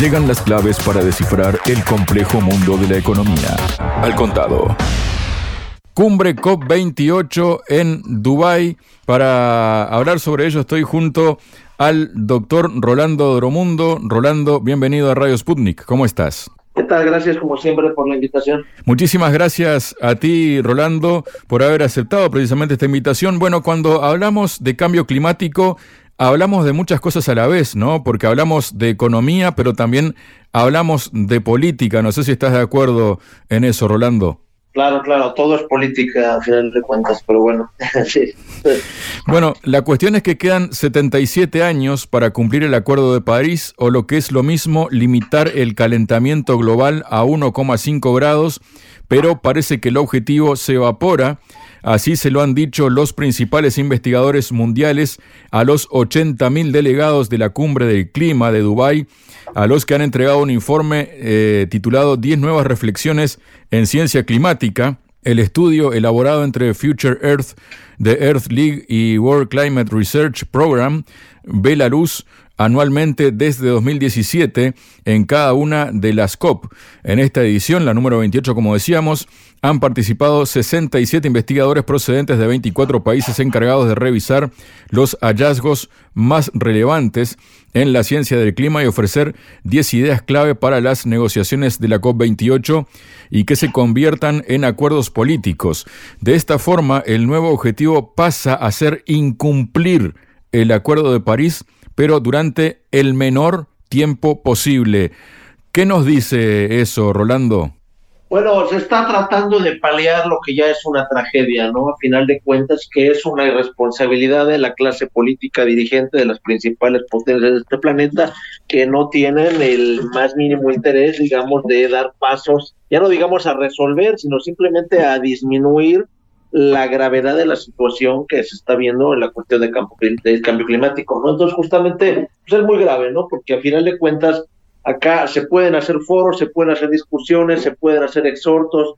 Llegan las claves para descifrar el complejo mundo de la economía. Al contado. Cumbre COP28 en Dubái. Para hablar sobre ello estoy junto al doctor Rolando Dromundo. Rolando, bienvenido a Radio Sputnik. ¿Cómo estás? ¿Qué tal? Gracias como siempre por la invitación. Muchísimas gracias a ti, Rolando, por haber aceptado precisamente esta invitación. Bueno, cuando hablamos de cambio climático, hablamos de muchas cosas a la vez, ¿no? Porque hablamos de economía, pero también hablamos de política. No sé si estás de acuerdo en eso, Rolando. Claro, claro, todo es política a final de cuentas, pero bueno, sí. Bueno, la cuestión es que quedan 77 años para cumplir el Acuerdo de París o lo que es lo mismo limitar el calentamiento global a 1,5 grados, pero parece que el objetivo se evapora. Así se lo han dicho los principales investigadores mundiales a los 80.000 delegados de la Cumbre del Clima de Dubái a los que han entregado un informe eh, titulado 10 nuevas reflexiones en ciencia climática. El estudio elaborado entre Future Earth, The Earth League y World Climate Research Program ve la luz anualmente desde 2017 en cada una de las COP. En esta edición, la número 28, como decíamos, han participado 67 investigadores procedentes de 24 países encargados de revisar los hallazgos más relevantes en la ciencia del clima y ofrecer 10 ideas clave para las negociaciones de la COP28 y que se conviertan en acuerdos políticos. De esta forma, el nuevo objetivo pasa a ser incumplir el Acuerdo de París pero durante el menor tiempo posible. ¿Qué nos dice eso, Rolando? Bueno, se está tratando de paliar lo que ya es una tragedia, ¿no? A final de cuentas, que es una irresponsabilidad de la clase política dirigente de las principales potencias de este planeta, que no tienen el más mínimo interés, digamos, de dar pasos, ya no digamos a resolver, sino simplemente a disminuir la gravedad de la situación que se está viendo en la cuestión de campo, del cambio climático, ¿no? Entonces, justamente, pues es muy grave, ¿no? Porque a final de cuentas, acá se pueden hacer foros, se pueden hacer discusiones, se pueden hacer exhortos,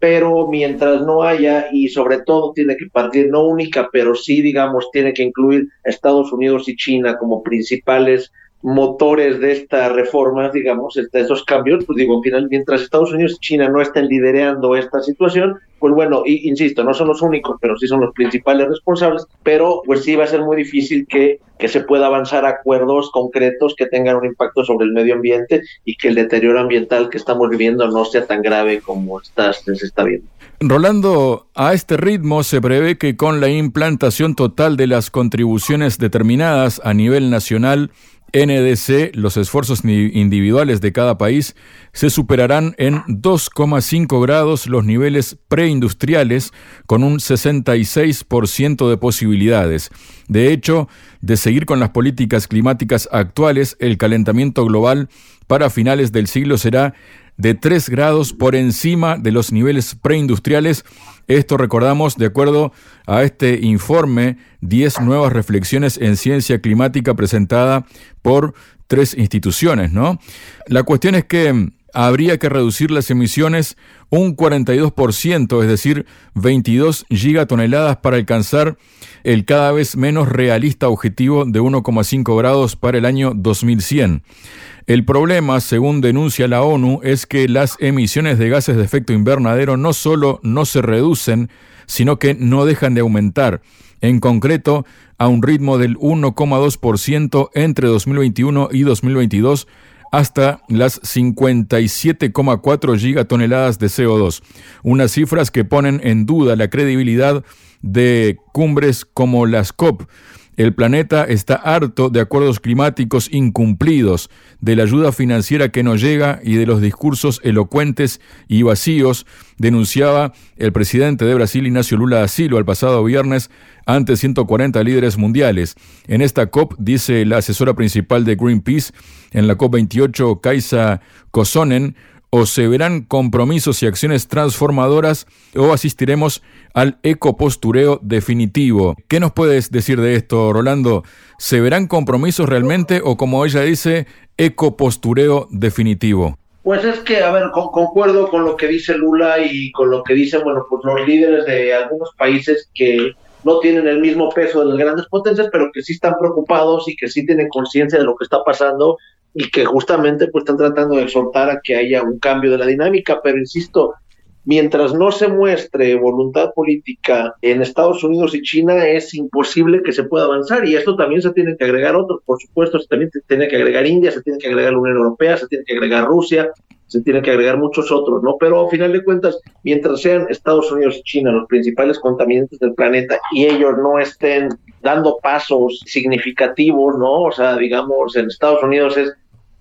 pero mientras no haya, y sobre todo tiene que partir, no única, pero sí, digamos, tiene que incluir Estados Unidos y China como principales motores de esta reforma, digamos, de estos cambios, pues digo, final, mientras Estados Unidos y China no estén liderando esta situación, pues bueno, y, insisto, no son los únicos, pero sí son los principales responsables, pero pues sí va a ser muy difícil que, que se pueda avanzar a acuerdos concretos que tengan un impacto sobre el medio ambiente y que el deterioro ambiental que estamos viviendo no sea tan grave como está, se está viendo. Rolando, a este ritmo se prevé que con la implantación total de las contribuciones determinadas a nivel nacional, NDC, los esfuerzos individuales de cada país se superarán en 2,5 grados los niveles preindustriales con un 66% de posibilidades. De hecho, de seguir con las políticas climáticas actuales, el calentamiento global para finales del siglo será de 3 grados por encima de los niveles preindustriales. Esto recordamos de acuerdo a este informe 10 nuevas reflexiones en ciencia climática presentada por tres instituciones, ¿no? La cuestión es que habría que reducir las emisiones un 42%, es decir, 22 gigatoneladas para alcanzar el cada vez menos realista objetivo de 1,5 grados para el año 2100. El problema, según denuncia la ONU, es que las emisiones de gases de efecto invernadero no solo no se reducen, sino que no dejan de aumentar, en concreto a un ritmo del 1,2% entre 2021 y 2022 hasta las 57,4 gigatoneladas de CO2, unas cifras que ponen en duda la credibilidad de cumbres como las COP, el planeta está harto de acuerdos climáticos incumplidos, de la ayuda financiera que no llega y de los discursos elocuentes y vacíos, denunciaba el presidente de Brasil, Ignacio Lula da Silva, el pasado viernes ante 140 líderes mundiales. En esta COP, dice la asesora principal de Greenpeace, en la COP28, Kaisa Kosonen, o se verán compromisos y acciones transformadoras o asistiremos al ecopostureo definitivo. ¿Qué nos puedes decir de esto, Rolando? ¿Se verán compromisos realmente o como ella dice, ecopostureo definitivo? Pues es que, a ver, concuerdo con lo que dice Lula y con lo que dicen, bueno, pues los líderes de algunos países que no tienen el mismo peso de las grandes potencias, pero que sí están preocupados y que sí tienen conciencia de lo que está pasando y que justamente pues están tratando de exhortar a que haya un cambio de la dinámica, pero insisto, mientras no se muestre voluntad política en Estados Unidos y China, es imposible que se pueda avanzar. Y esto también se tiene que agregar otros, por supuesto, se también se tiene que agregar India, se tiene que agregar la Unión Europea, se tiene que agregar Rusia, se tiene que agregar muchos otros, ¿no? Pero a final de cuentas, mientras sean Estados Unidos y China los principales contaminantes del planeta y ellos no estén dando pasos significativos, ¿no? O sea, digamos, en Estados Unidos es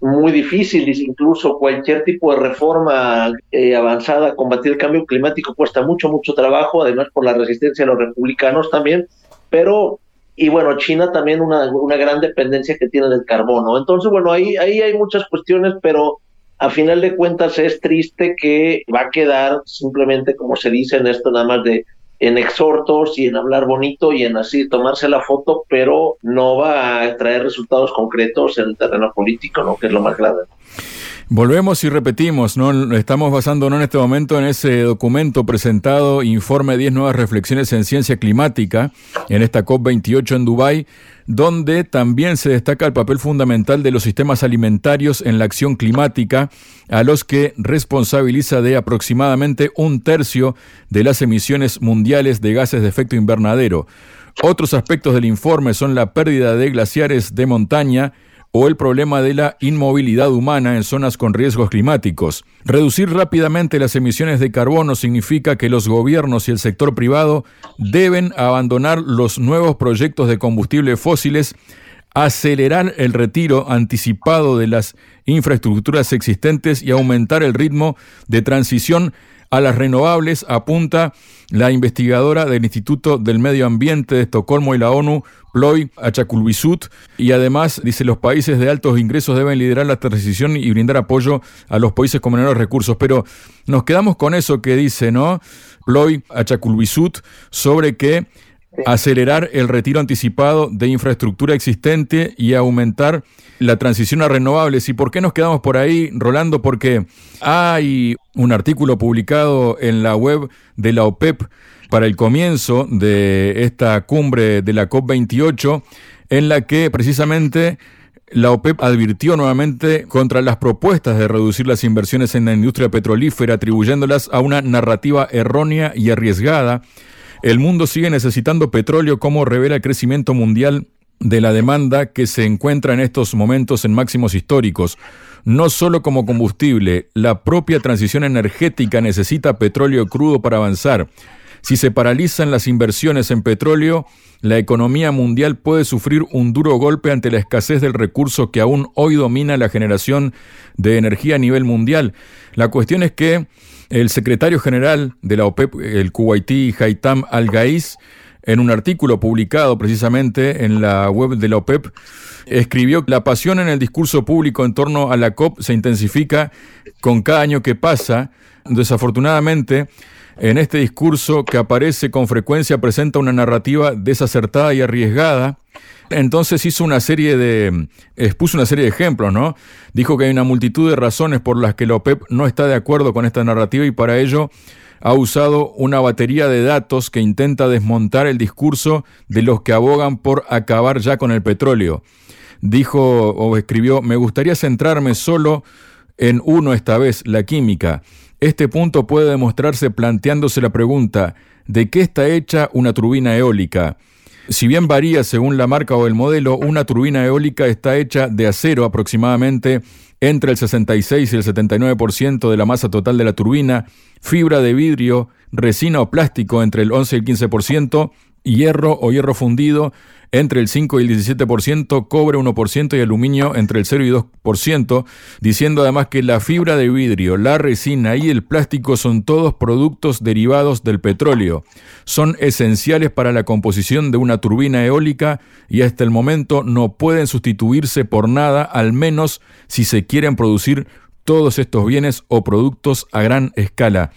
muy difícil, incluso cualquier tipo de reforma eh, avanzada a combatir el cambio climático cuesta mucho, mucho trabajo, además por la resistencia de los republicanos también, pero, y bueno, China también una, una gran dependencia que tiene del carbono. Entonces, bueno, ahí, ahí hay muchas cuestiones, pero a final de cuentas es triste que va a quedar simplemente, como se dice en esto, nada más de en exhortos y en hablar bonito y en así tomarse la foto, pero no va a traer resultados concretos en el terreno político, ¿no? que es lo más grave. Volvemos y repetimos, ¿no? Estamos basándonos en este momento en ese documento presentado, Informe 10 Nuevas Reflexiones en Ciencia Climática, en esta COP28 en Dubái, donde también se destaca el papel fundamental de los sistemas alimentarios en la acción climática, a los que responsabiliza de aproximadamente un tercio de las emisiones mundiales de gases de efecto invernadero. Otros aspectos del informe son la pérdida de glaciares de montaña, o el problema de la inmovilidad humana en zonas con riesgos climáticos. Reducir rápidamente las emisiones de carbono significa que los gobiernos y el sector privado deben abandonar los nuevos proyectos de combustibles fósiles, acelerar el retiro anticipado de las infraestructuras existentes y aumentar el ritmo de transición a las renovables, apunta la investigadora del Instituto del Medio Ambiente de Estocolmo y la ONU, Ploy Achakulvisut, y además dice los países de altos ingresos deben liderar la transición y brindar apoyo a los países con menores recursos. Pero nos quedamos con eso que dice, ¿no? Ploy Achakulvisut sobre que acelerar el retiro anticipado de infraestructura existente y aumentar la transición a renovables. ¿Y por qué nos quedamos por ahí, Rolando? Porque hay un artículo publicado en la web de la OPEP para el comienzo de esta cumbre de la COP28, en la que precisamente la OPEP advirtió nuevamente contra las propuestas de reducir las inversiones en la industria petrolífera, atribuyéndolas a una narrativa errónea y arriesgada el mundo sigue necesitando petróleo como revela el crecimiento mundial de la demanda que se encuentra en estos momentos en máximos históricos. No solo como combustible, la propia transición energética necesita petróleo crudo para avanzar. Si se paralizan las inversiones en petróleo, la economía mundial puede sufrir un duro golpe ante la escasez del recurso que aún hoy domina la generación de energía a nivel mundial. La cuestión es que el secretario general de la OPEP, el Kuwaití Haitam Al-Gaiz, en un artículo publicado precisamente en la web de la OPEP, escribió que la pasión en el discurso público en torno a la COP se intensifica con cada año que pasa. Desafortunadamente, en este discurso que aparece con frecuencia presenta una narrativa desacertada y arriesgada entonces hizo una serie de, expuso una serie de ejemplos, ¿no? Dijo que hay una multitud de razones por las que la OPEP no está de acuerdo con esta narrativa y para ello ha usado una batería de datos que intenta desmontar el discurso de los que abogan por acabar ya con el petróleo. Dijo o escribió, me gustaría centrarme solo en uno esta vez, la química. Este punto puede demostrarse planteándose la pregunta, ¿de qué está hecha una turbina eólica? Si bien varía según la marca o el modelo, una turbina eólica está hecha de acero aproximadamente entre el 66 y el 79% de la masa total de la turbina, fibra de vidrio, resina o plástico entre el 11 y el 15%, hierro o hierro fundido entre el 5 y el 17%, cobre 1% y aluminio entre el 0 y 2%, diciendo además que la fibra de vidrio, la resina y el plástico son todos productos derivados del petróleo. Son esenciales para la composición de una turbina eólica y hasta el momento no pueden sustituirse por nada, al menos si se quieren producir todos estos bienes o productos a gran escala.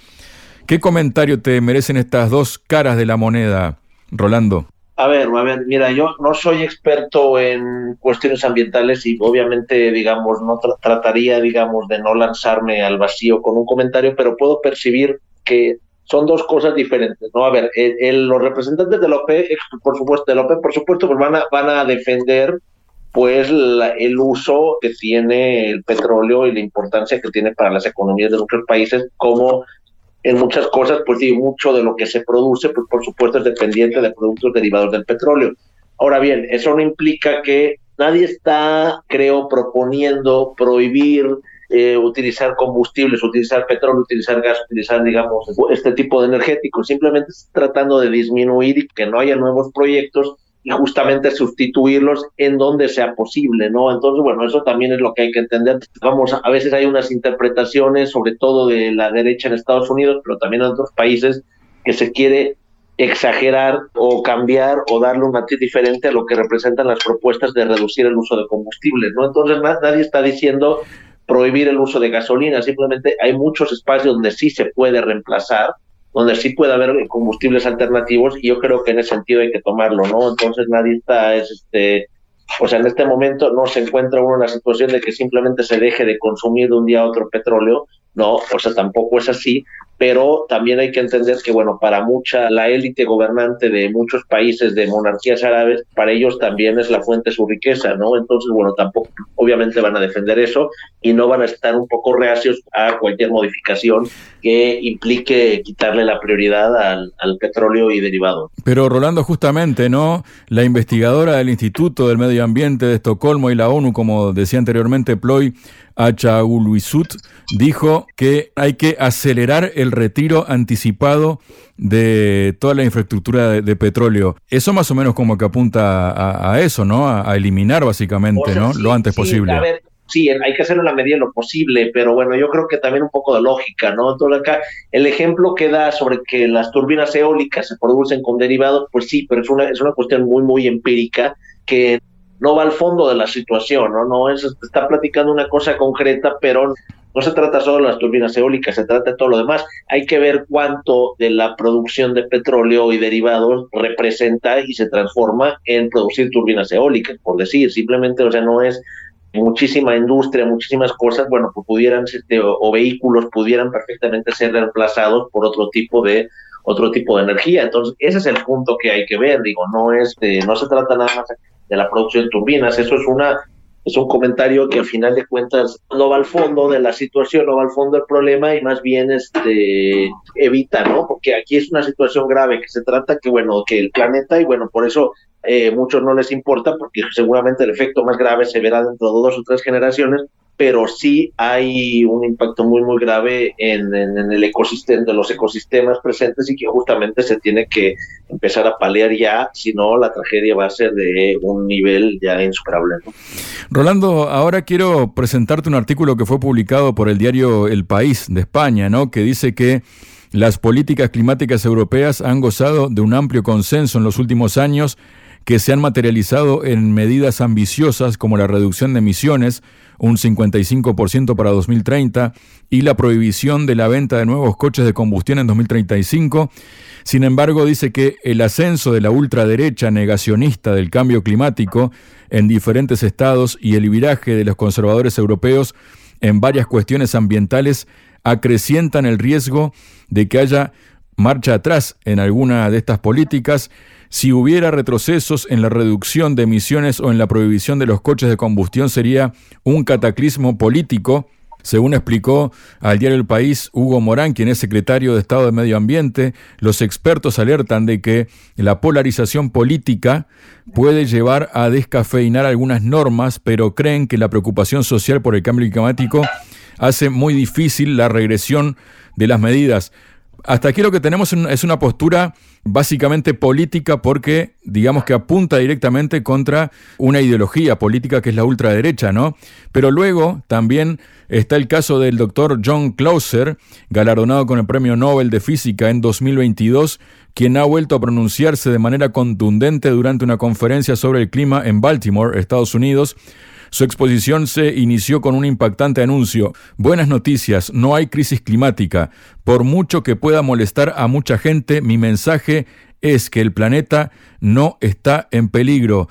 ¿Qué comentario te merecen estas dos caras de la moneda? Rolando. A ver, a ver, mira, yo no soy experto en cuestiones ambientales y obviamente, digamos, no trataría, digamos, de no lanzarme al vacío con un comentario, pero puedo percibir que son dos cosas diferentes, ¿no? A ver, los representantes de la OPE, por supuesto, de la OPE, por supuesto, pues van a, van a defender pues el uso que tiene el petróleo y la importancia que tiene para las economías de nuestros países, como en muchas cosas, pues sí, mucho de lo que se produce, pues por supuesto es dependiente de productos derivados del petróleo. Ahora bien, eso no implica que nadie está, creo, proponiendo prohibir eh, utilizar combustibles, utilizar petróleo, utilizar gas, utilizar, digamos, este tipo de energéticos. Simplemente tratando de disminuir y que no haya nuevos proyectos y justamente sustituirlos en donde sea posible, ¿no? Entonces, bueno, eso también es lo que hay que entender. Vamos, a veces hay unas interpretaciones, sobre todo de la derecha en Estados Unidos, pero también en otros países, que se quiere exagerar o cambiar o darle un matiz diferente a lo que representan las propuestas de reducir el uso de combustibles, ¿no? Entonces, nadie está diciendo prohibir el uso de gasolina, simplemente hay muchos espacios donde sí se puede reemplazar donde sí puede haber combustibles alternativos y yo creo que en ese sentido hay que tomarlo, ¿no? Entonces nadie está, es este, o sea, en este momento no se encuentra uno en la situación de que simplemente se deje de consumir de un día a otro petróleo, no, o sea, tampoco es así, pero también hay que entender que, bueno, para mucha, la élite gobernante de muchos países de monarquías árabes, para ellos también es la fuente de su riqueza, ¿no? Entonces, bueno, tampoco, obviamente van a defender eso y no van a estar un poco reacios a cualquier modificación que implique quitarle la prioridad al, al petróleo y derivados. Pero Rolando, justamente, ¿no? La investigadora del Instituto del Medio Ambiente de Estocolmo y la ONU, como decía anteriormente Ploy, Achauluisut, dijo que hay que acelerar el retiro anticipado de toda la infraestructura de, petróleo. Eso más o menos como que apunta a, eso, ¿no? A, eliminar básicamente, ¿no? lo antes posible. A ver, sí, hay que hacerlo en la medida de lo posible, pero bueno, yo creo que también un poco de lógica, ¿no? Entonces acá el ejemplo que da sobre que las turbinas eólicas se producen con derivados, pues sí, pero es una, es una cuestión muy, muy empírica que no va al fondo de la situación, ¿no? No es, está platicando una cosa concreta, pero no se trata solo de las turbinas eólicas, se trata de todo lo demás. Hay que ver cuánto de la producción de petróleo y derivados representa y se transforma en producir turbinas eólicas, por decir, simplemente, o sea, no es muchísima industria, muchísimas cosas, bueno, pues pudieran, este, o, vehículos pudieran perfectamente ser reemplazados por otro tipo de otro tipo de energía. Entonces, ese es el punto que hay que ver, digo, no es, no se trata nada más de la producción de turbinas. Eso es una es un comentario que al final de cuentas no va al fondo de la situación, no va al fondo del problema y más bien este evita, ¿no? Porque aquí es una situación grave que se trata que bueno, que el planeta y bueno, por eso eh, muchos no les importa porque seguramente el efecto más grave se verá dentro de dos o tres generaciones, pero sí hay un impacto muy, muy grave en, el ecosistema, de los ecosistemas presentes y que justamente se tiene que empezar a paliar ya, si no la tragedia va a ser de un nivel ya insuperable. Rolando, ahora quiero presentarte un artículo que fue publicado por el diario El País de España, ¿no? que dice que las políticas climáticas europeas han gozado de un amplio consenso en los últimos años que se han materializado en medidas ambiciosas como la reducción de emisiones, un 55% para 2030, y la prohibición de la venta de nuevos coches de combustión en 2035. Sin embargo, dice que el ascenso de la ultraderecha negacionista del cambio climático en diferentes estados y el viraje de los conservadores europeos en varias cuestiones ambientales acrecientan el riesgo de que haya marcha atrás en alguna de estas políticas si hubiera retrocesos en la reducción de emisiones o en la prohibición de los coches de combustión sería un cataclismo político, según explicó al diario El País Hugo Morán, quien es secretario de Estado de Medio Ambiente, los expertos alertan de que la polarización política puede llevar a descafeinar algunas normas, pero creen que la preocupación social por el cambio climático hace muy difícil la regresión de las medidas. Hasta aquí lo que tenemos es una postura básicamente política porque digamos que apunta directamente contra una ideología política que es la ultraderecha, ¿no? Pero luego también está el caso del doctor John Clauser, galardonado con el Premio Nobel de Física en 2022, quien ha vuelto a pronunciarse de manera contundente durante una conferencia sobre el clima en Baltimore, Estados Unidos, su exposición se inició con un impactante anuncio. Buenas noticias, no hay crisis climática. Por mucho que pueda molestar a mucha gente, mi mensaje es que el planeta no está en peligro.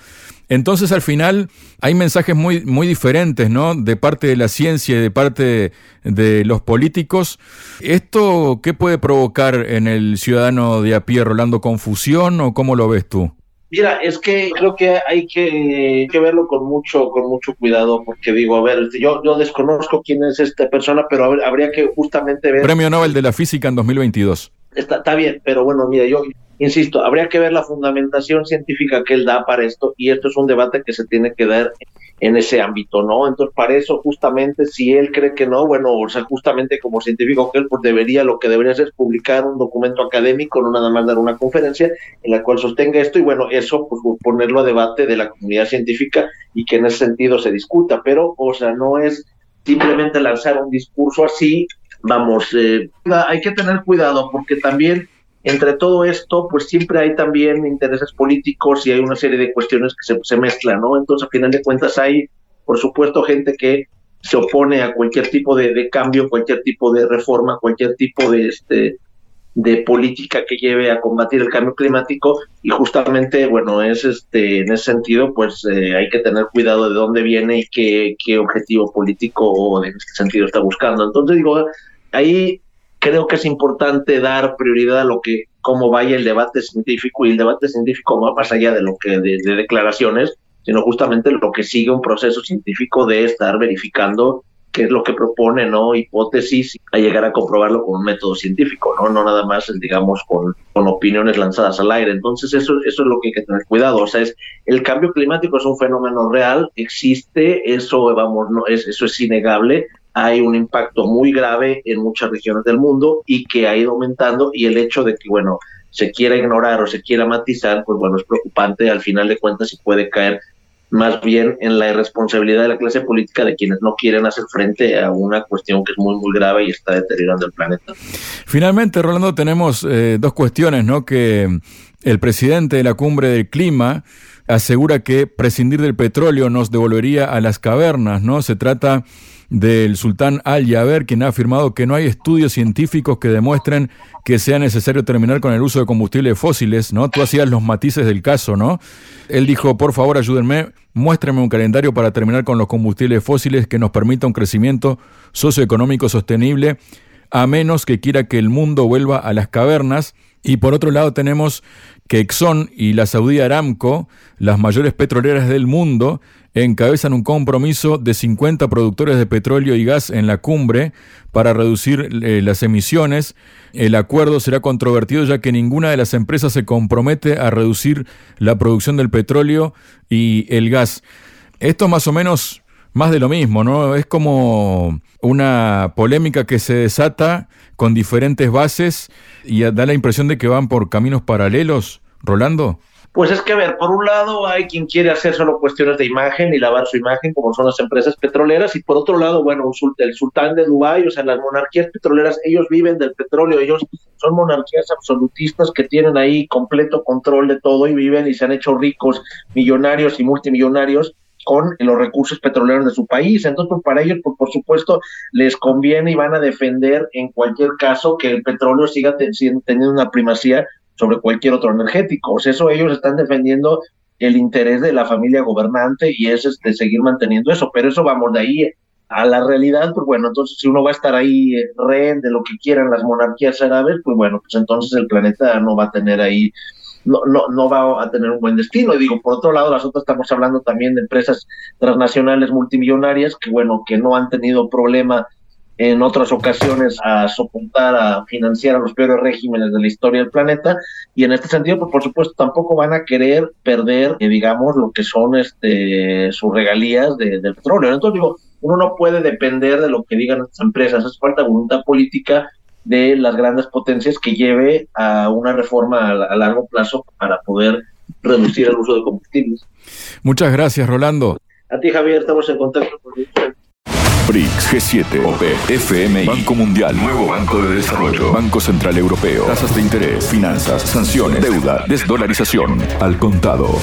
Entonces al final hay mensajes muy, muy diferentes, ¿no? De parte de la ciencia y de parte de, los políticos. ¿Esto qué puede provocar en el ciudadano de a pie, Rolando? ¿Confusión o cómo lo ves tú? Mira, es que creo que hay que, verlo con mucho, con mucho cuidado, porque digo, a ver, yo, yo desconozco quién es esta persona, pero habría que justamente ver. Premio Nobel de la Física en 2022. Está, está bien, pero bueno, mira, yo insisto, habría que ver la fundamentación científica que él da para esto, y esto es un debate que se tiene que dar en ese ámbito, ¿no? Entonces, para eso, justamente, si él cree que no, bueno, o sea, justamente como científico que él, pues debería, lo que debería hacer es publicar un documento académico, no nada más dar una conferencia en la cual sostenga esto, y bueno, eso, pues ponerlo a debate de la comunidad científica y que en ese sentido se discuta, pero, o sea, no es simplemente lanzar un discurso así, vamos, eh, hay que tener cuidado porque también entre todo esto, pues siempre hay también intereses políticos y hay una serie de cuestiones que se, mezclan, ¿no? Entonces, a final de cuentas, hay, por supuesto, gente que se opone a cualquier tipo de, cambio, cualquier tipo de reforma, cualquier tipo de, este, de política que lleve a combatir el cambio climático y justamente, bueno, es este, en ese sentido, pues eh, hay que tener cuidado de dónde viene y qué, qué objetivo político o en este sentido está buscando. Entonces, digo, ahí creo que es importante dar prioridad a lo que cómo vaya el debate científico y el debate científico va más allá de lo que de, declaraciones, sino justamente lo que sigue un proceso científico de estar verificando qué es lo que propone, ¿no? Hipótesis, a llegar a comprobarlo con un método científico, ¿no? No nada más, digamos, con, con opiniones lanzadas al aire. Entonces, eso, eso es lo que hay que tener cuidado. O sea, es, el cambio climático es un fenómeno real, existe, eso, vamos, no, es, eso es innegable, hay un impacto muy grave en muchas regiones del mundo y que ha ido aumentando y el hecho de que, bueno, se quiera ignorar o se quiera matizar, pues bueno, es preocupante, al final de cuentas y puede caer más bien en la irresponsabilidad de la clase política de quienes no quieren hacer frente a una cuestión que es muy, muy grave y está deteriorando el planeta. Finalmente, Rolando, tenemos eh, dos cuestiones, ¿no? Que el presidente de la cumbre del clima asegura que prescindir del petróleo nos devolvería a las cavernas, ¿no? Se trata del sultán Al-Yaber, quien ha afirmado que no hay estudios científicos que demuestren que sea necesario terminar con el uso de combustibles fósiles, ¿no? Tú hacías los matices del caso, ¿no? Él dijo, por favor, ayúdenme, muéstrenme un calendario para terminar con los combustibles fósiles que nos permita un crecimiento socioeconómico sostenible, a menos que quiera que el mundo vuelva a las cavernas. Y por otro lado tenemos que Exxon y la Saudí Aramco, las mayores petroleras del mundo, encabezan un compromiso de 50 productores de petróleo y gas en la cumbre para reducir eh, las emisiones. El acuerdo será controvertido ya que ninguna de las empresas se compromete a reducir la producción del petróleo y el gas. Esto es más o menos más de lo mismo, ¿no? Es como una polémica que se desata con diferentes bases y da la impresión de que van por caminos paralelos, Rolando. Pues es que, a ver, por un lado hay quien quiere hacer solo cuestiones de imagen y lavar su imagen, como son las empresas petroleras, y por otro lado, bueno, el sultán de Dubái, o sea, las monarquías petroleras, ellos viven del petróleo, ellos son monarquías absolutistas que tienen ahí completo control de todo y viven y se han hecho ricos, millonarios y multimillonarios con los recursos petroleros de su país. Entonces, pues, para ellos, pues, por supuesto, les conviene y van a defender en cualquier caso que el petróleo siga teniendo una primacía sobre cualquier otro energético. O sea, eso ellos están defendiendo el interés de la familia gobernante y es este, seguir manteniendo eso, pero eso vamos de ahí a la realidad, pues bueno, entonces si uno va a estar ahí eh, rehén de lo que quieran las monarquías árabes, pues bueno, pues entonces el planeta no va a tener ahí, no, no, no va a tener un buen destino. Y digo, por otro lado, nosotros estamos hablando también de empresas transnacionales multimillonarias que bueno, que no han tenido problema en otras ocasiones a soportar, a financiar a los peores regímenes de la historia del planeta y en este sentido, pues por supuesto tampoco van a querer perder, eh, digamos, lo que son este sus regalías de, del petróleo. Entonces digo, uno no puede depender de lo que digan estas empresas, es falta voluntad política de las grandes potencias que lleve a una reforma a, a largo plazo para poder reducir el uso de combustibles. Muchas gracias, Rolando. A ti, Javier, estamos en contacto con BRICS, G7, OPE, FMI, Banco Mundial, Nuevo Banco de Desarrollo, Banco Central Europeo, tasas de interés, finanzas, sanciones, deuda, desdolarización, al contado.